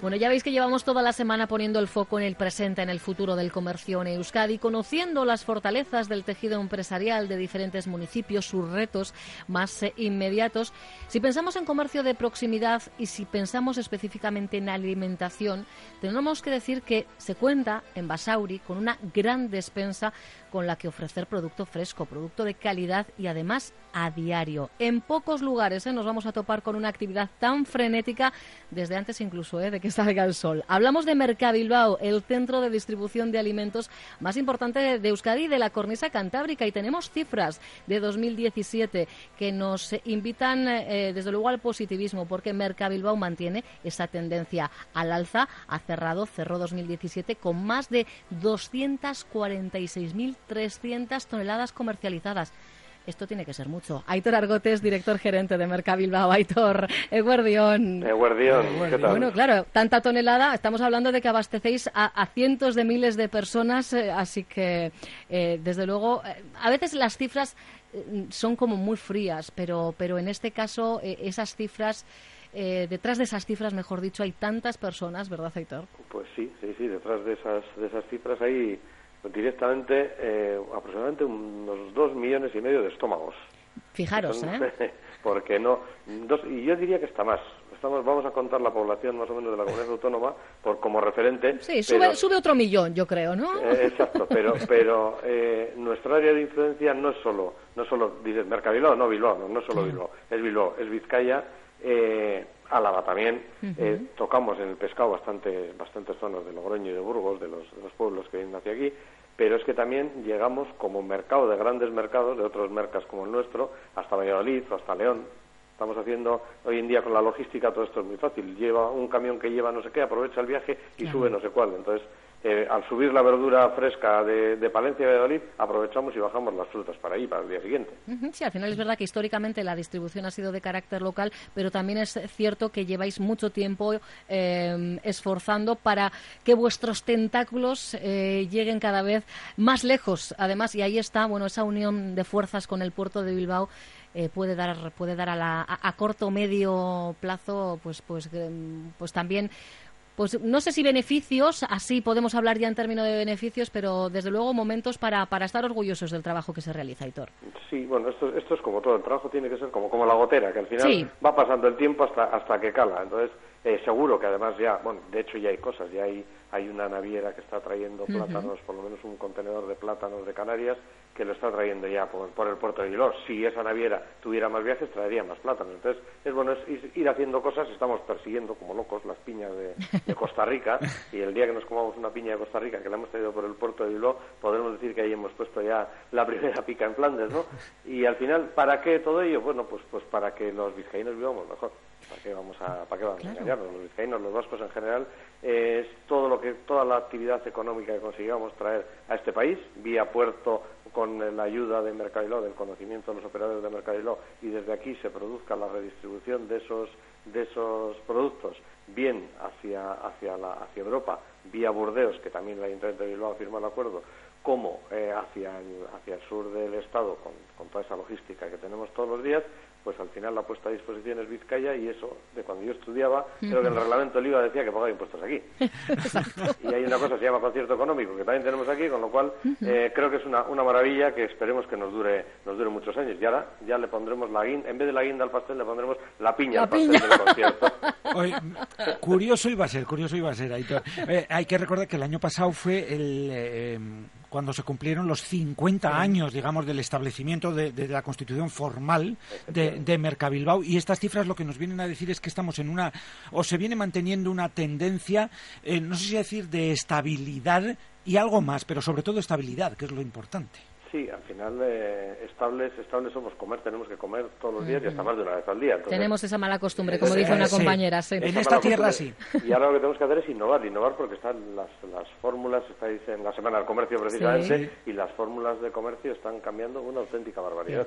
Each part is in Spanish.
Bueno, ya veis que llevamos toda la semana poniendo el foco en el presente, en el futuro del comercio en Euskadi, conociendo las fortalezas del tejido empresarial de diferentes municipios, sus retos más eh, inmediatos. Si pensamos en comercio de proximidad y si pensamos específicamente en alimentación, tenemos que decir que se cuenta en Basauri con una gran despensa con la que ofrecer producto fresco, producto de calidad y además a diario. En pocos lugares ¿eh? nos vamos a topar con una actividad tan frenética desde antes incluso ¿eh? de que salga el sol. Hablamos de Mercabilbao, el centro de distribución de alimentos más importante de Euskadi y de la cornisa cantábrica y tenemos cifras de 2017 que nos invitan eh, desde luego al positivismo porque Mercabilbao mantiene esa tendencia al alza, ha cerrado, cerró 2017 con más de 246.300 toneladas comercializadas. Esto tiene que ser mucho. Aitor Argotes, director gerente de Mercabilbao. Aitor, Eguardión. Eguardión, ¿qué tal? Bueno, claro, tanta tonelada, estamos hablando de que abastecéis a, cientos de miles de personas, eh, así que, eh, desde luego, eh, a veces las cifras son como muy frías, pero, pero en este caso esas cifras... detrás de esas cifras, mejor dicho, hay tantas personas, ¿verdad, Aitor? Pues sí, sí, sí, detrás de esas, de esas cifras hay directamente eh, aproximadamente unos dos millones y medio de estómagos. Fijaros, ¿eh? Porque no, dos, y yo diría que está más. Estamos, vamos a contar la población más o menos de la comunidad autónoma por como referente. Sí, sube, sube otro millón, yo creo, ¿no? Eh, exacto, pero, pero eh, nuestra área de influencia no es solo, no solo, dices, Mercabilbao, no Bilbao, no, no es solo Bilbao, es Bilbao, es Vizcaya, eh, Álava también. Eh, tocamos en el pescado bastante, bastantes zonas de Logroño y de Burgos, de los, de los pueblos que vienen hacia aquí, pero es que también llegamos como mercado de grandes mercados, de otros mercados como el nuestro, hasta Valladolid o hasta León. Estamos haciendo hoy en día con la logística todo esto es muy fácil. Lleva un camión que lleva no sé qué, aprovecha el viaje y sube no sé cuál. Entonces, eh, al subir la verdura fresca de, Palencia y Valladolid, aprovechamos y bajamos las frutas para ahí, para el día siguiente. Sí, al final es verdad que históricamente la distribución ha sido de carácter local, pero también es cierto que lleváis mucho tiempo eh, esforzando para que vuestros tentáculos eh, lleguen cada vez más lejos. Además, y ahí está, bueno, esa unión de fuerzas con el puerto de Bilbao. puede dar puede dar a, la, a, a corto medio plazo pues pues pues también pues no sé si beneficios, así podemos hablar ya en términos de beneficios, pero desde luego momentos para, para estar orgullosos del trabajo que se realiza, Hitor. Sí, bueno, esto, esto es como todo, el trabajo tiene que ser como, como la gotera, que al final va pasando el tiempo hasta, hasta que cala. Entonces, eh, seguro que además ya, bueno, de hecho ya hay cosas, ya hay, hay una naviera que está trayendo plátanos, por lo menos un contenedor de plátanos de Canarias, que lo está trayendo ya por, el puerto de Vilor. Si esa naviera tuviera más viajes, traería más plátanos. Entonces, es bueno es ir haciendo cosas. Estamos persiguiendo como locos las piñas de, Costa Rica y el día que nos comamos una piña de Costa Rica, que la hemos traído por el puerto de Bilbao, podemos decir que ahí hemos puesto ya la primera pica en Flandes, ¿no? Y al final, ¿para qué todo ello? Bueno, pues, pues para que los vizcaínos vivamos mejor. ¿Para qué vamos a, para qué vamos a engañarnos? Los vizcaínos, los vascos en general, es todo lo que, toda la actividad económica que consigamos traer a este país, vía puerto con la ayuda de Mercadiló, del conocimiento de los operadores de aquí se produzca la redistribución de esos, de esos productos, bien hacia, hacia, la, hacia Europa, vía Burdeos, que también el Ayuntamiento de Bilbao firma el acuerdo, como eh, hacia, el, hacia el sur del Estado, con, con toda esa logística que tenemos todos los días, pues al final la puesta a disposición es Vizcaya y eso, de cuando yo estudiaba, creo que el reglamento del IVA decía que pagaba impuestos aquí. y hay una cosa que se llama concierto económico, que también tenemos aquí, con lo cual eh, creo que es una, una maravilla que esperemos que nos dure, nos dure muchos años. Y ahora ya le pondremos la guinda, en vez de la guinda al pastel, le pondremos la piña al pastel del concierto. curioso iba a ser, curioso iba a ser, eh, hay que recordar que el año pasado fue el... Eh, cuando se cumplieron los 50 años, digamos, del establecimiento de, la constitución formal de, de, Mercabilbao. Y estas cifras lo que nos vienen a decir es que estamos en una, o se viene manteniendo una tendencia, eh, no sé si decir, de estabilidad y algo más, pero sobre todo estabilidad, que es lo importante. Sí, al final eh, estables, estables somos comer, tenemos que comer todos los días y hasta más de una vez al día. tenemos esa mala costumbre, como dice una compañera. En esta tierra sí. Y ahora lo que tenemos que hacer es innovar, innovar porque están las, las fórmulas, estáis en la Semana del Comercio precisamente, y las fórmulas de comercio están cambiando una auténtica barbaridad.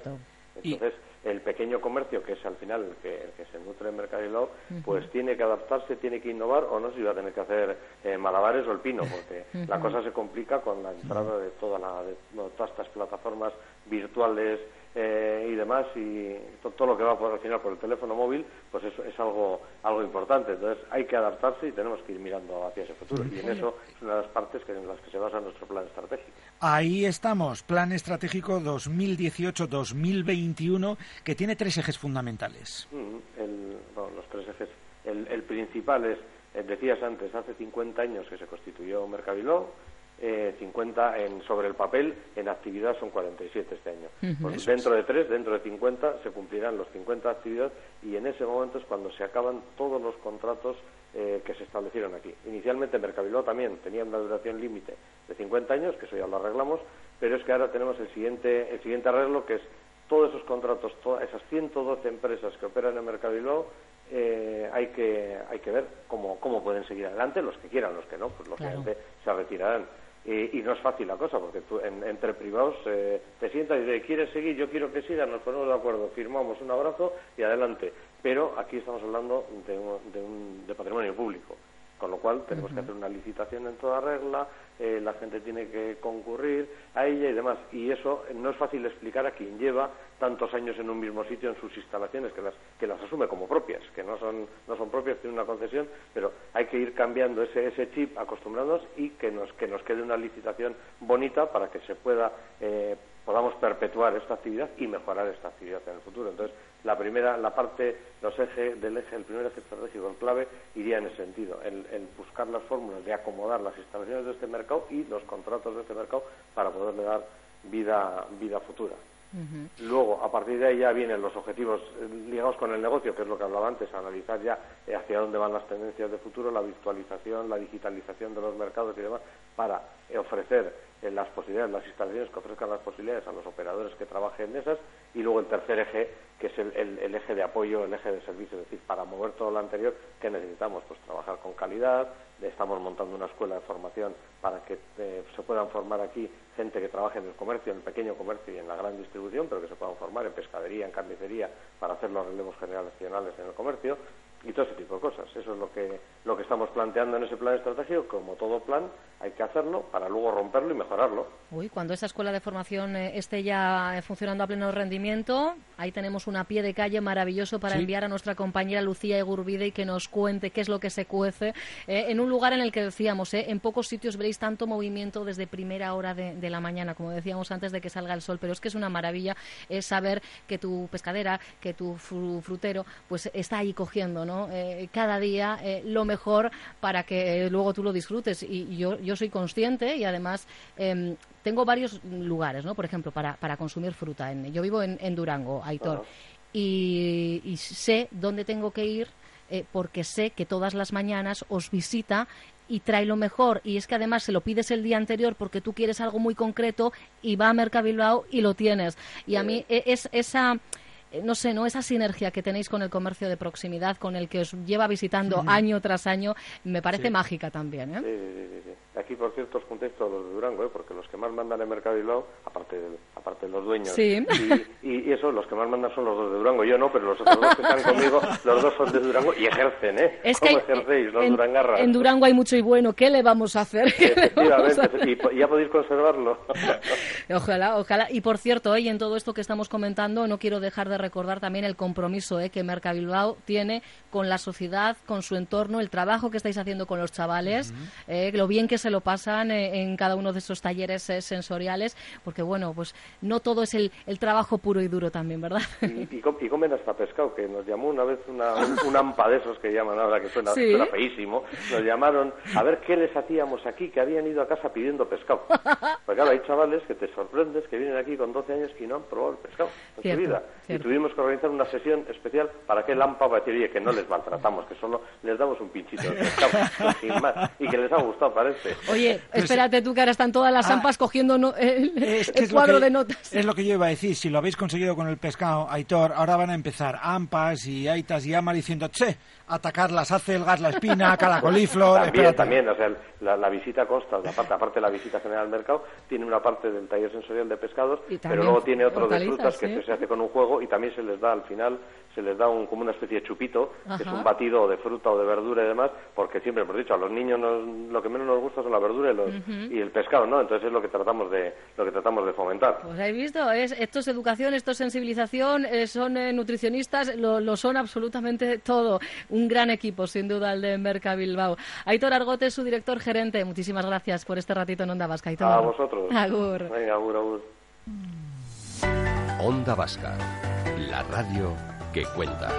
Entonces, el pequeño comercio, que es al final el que, se nutre en Mercadillo, pues tiene que adaptarse, tiene que innovar, o no sé si va a tener que hacer eh, malabares o el pino, porque la cosa se complica con la entrada de, toda la, de todas estas plataformas virtuales eh, y demás, y todo, lo que va por al final por el teléfono móvil, pues eso es algo, algo importante. Entonces hay que adaptarse y tenemos que ir mirando hacia ese futuro. Y en eso es una de las partes que, en las que se basa nuestro plan estratégico. Ahí estamos, Plan Estratégico 2018-2021, que tiene tres ejes fundamentales. Mm, los tres ejes. El, principal es, eh, decías antes, hace 50 años que se constituyó Mercabiló, eh, 50 en, sobre el papel, en actividad son 47 este año. Pues dentro de tres, dentro de 50, se cumplirán los 50 actividades y en ese momento es cuando se acaban todos los contratos eh, que se establecieron aquí. Inicialmente Mercabiló también tenía una duración límite de 50 años, que eso ya lo arreglamos, pero es que ahora tenemos el siguiente, el siguiente arreglo que es todos esos contratos, todas esas 112 empresas que operan en Mercabiló, eh, hay que hay que ver cómo, cómo pueden seguir adelante, los que quieran, los que no, pues lógicamente se retirarán. Y, no es fácil la cosa, porque tú, entre privados eh, te sientas y dices, ¿quieres seguir? Yo quiero que sigas, nos ponemos de acuerdo, firmamos un abrazo y adelante. Pero aquí estamos hablando de, un, de patrimonio público. Con lo cual tenemos que hacer una licitación en toda regla, eh, la gente tiene que concurrir a ella y demás. Y eso no es fácil explicar a quien lleva tantos años en un mismo sitio en sus instalaciones, que las, que las asume como propias, que no son, no son propias, tienen una concesión, pero hay que ir cambiando ese, ese chip, acostumbrándonos y que nos, que nos quede una licitación bonita para que se pueda, eh, podamos perpetuar esta actividad y mejorar esta actividad en el futuro. Entonces, la primera, la parte, los ejes del eje, el primer eje estratégico, el clave, iría en ese sentido, en, buscar las fórmulas de acomodar las instalaciones de este mercado y los contratos de este mercado para poderle dar vida, vida futura. Luego, a partir de ahí ya vienen los objetivos eh, ligados con el negocio, que es lo que hablaba antes, analizar ya eh, hacia dónde van las tendencias de futuro, la virtualización, la digitalización de los mercados y demás, para eh, ofrecer las posibilidades, las instalaciones que ofrezcan las posibilidades a los operadores que trabajen en esas, y luego el tercer eje, que es el, eje de apoyo, el eje de servicio, es decir, para mover todo lo anterior, ¿qué necesitamos? Pues trabajar con calidad, estamos montando una escuela de formación para que eh, se puedan formar aquí gente que trabaje en el comercio, en el pequeño comercio y en la gran distribución, pero que se puedan formar en pescadería, en carnicería, para hacer los relevos generacionales en el comercio, y todo ese tipo de cosas. Eso es lo que, lo que estamos planteando en ese plan estratégico. Como todo plan, hay que hacerlo para luego romperlo y mejorarlo. Uy, cuando esa escuela de formación eh, esté ya eh, funcionando a pleno rendimiento, ahí tenemos una pie de calle maravilloso para enviar a nuestra compañera Lucía Egurbide y que nos cuente qué es lo que se cuece eh, en un lugar en el que decíamos, en pocos sitios veréis tanto movimiento desde primera hora de, la mañana, como decíamos antes de que salga el sol, pero es que es una maravilla saber que tu pescadera, que tu frutero, pues está ahí cogiendo, ¿no? Eh, cada día eh, lo mejor para que luego tú lo disfrutes. Y yo, yo soy consciente y además em, tengo varios lugares, ¿no? Por ejemplo, para, para consumir fruta. En, yo vivo en, Durango, Aitor, y, sé dónde tengo que ir eh, porque sé que todas las mañanas os visita y trae lo mejor. Y es que además se lo pides el día anterior porque tú quieres algo muy concreto y va a Mercabilbao y lo tienes. Y a mí e, es esa eh, no sé, ¿no? Esa sinergia que tenéis con el comercio de proximidad, con el que os lleva visitando año tras año, me parece mágica también, ¿eh? Sí, sí, Aquí, por cierto, os contesto a los de Durango, ¿eh? porque los que más mandan en Mercado Bilbao, aparte de, aparte de los dueños, y, y, eso, los que más mandan son los dos de Durango. Yo no, pero los otros dos que están conmigo, los dos son de Durango y ejercen, ¿eh? Es ¿Cómo ejercéis, los en, Durangarras? En Durango hay mucho y bueno, ¿qué le vamos a hacer? Efectivamente, Y, ya podéis conservarlo. ojalá, ojalá. Y por cierto, y en todo esto que estamos comentando, no quiero dejar de recordar también el compromiso ¿eh? que Mercabilbao tiene con la sociedad, con su entorno, el trabajo que estáis haciendo con los chavales, eh, lo bien que se lo pasan eh, en cada uno de esos talleres eh, sensoriales, porque bueno, pues no todo es el, trabajo puro y duro también, ¿verdad? Y, comen hasta pescado, que nos llamó una vez una, un, AMPA de esos que llaman ahora, que suena, feísimo, nos llamaron a ver qué les hacíamos aquí, que habían ido a casa pidiendo pescado. Porque claro, hay chavales que te sorprendes que vienen aquí con 12 años y no han probado el pescado en su vida. Y tuvimos que organizar una sesión especial para que el AMPA va a decir, que no les maltratamos, que solo les damos un pinchito de pescado, sin más, y que les ha gustado, parece. Oye, pues, espérate tú que ahora están todas las ah, AMPAs cogiendo el, cuadro de notas. Es lo que yo iba a decir, si lo habéis conseguido con el pescado, Aitor, ahora van a empezar AMPAs y AITAS y AMAR diciendo, che, atacarlas, hace el gas, la espina, coliflor. También, también, o sea, la, visita consta, la parte, aparte de la visita general al mercado, tiene una parte del taller sensorial de pescados, pero luego tiene otro de frutas que se hace con un juego y también se les da al final, se les da un, como una especie de chupito, que es un batido de fruta o de verdura y demás, porque siempre hemos dicho, a los niños lo que menos nos gusta son la verdura y, los, y el pescado, ¿no? Entonces es lo que tratamos de, lo que tratamos de fomentar. Pues habéis visto, es, esto es educación, esto es sensibilización, eh, son eh, nutricionistas, lo, lo son absolutamente todo un gran equipo, sin duda, el de Merca Bilbao. Aitor Argote, su director gerente, muchísimas gracias por este ratito en Onda Vasca. Aitor. A vosotros. Agur. Venga, agur, agur. Onda Vasca, la radio que cuenta.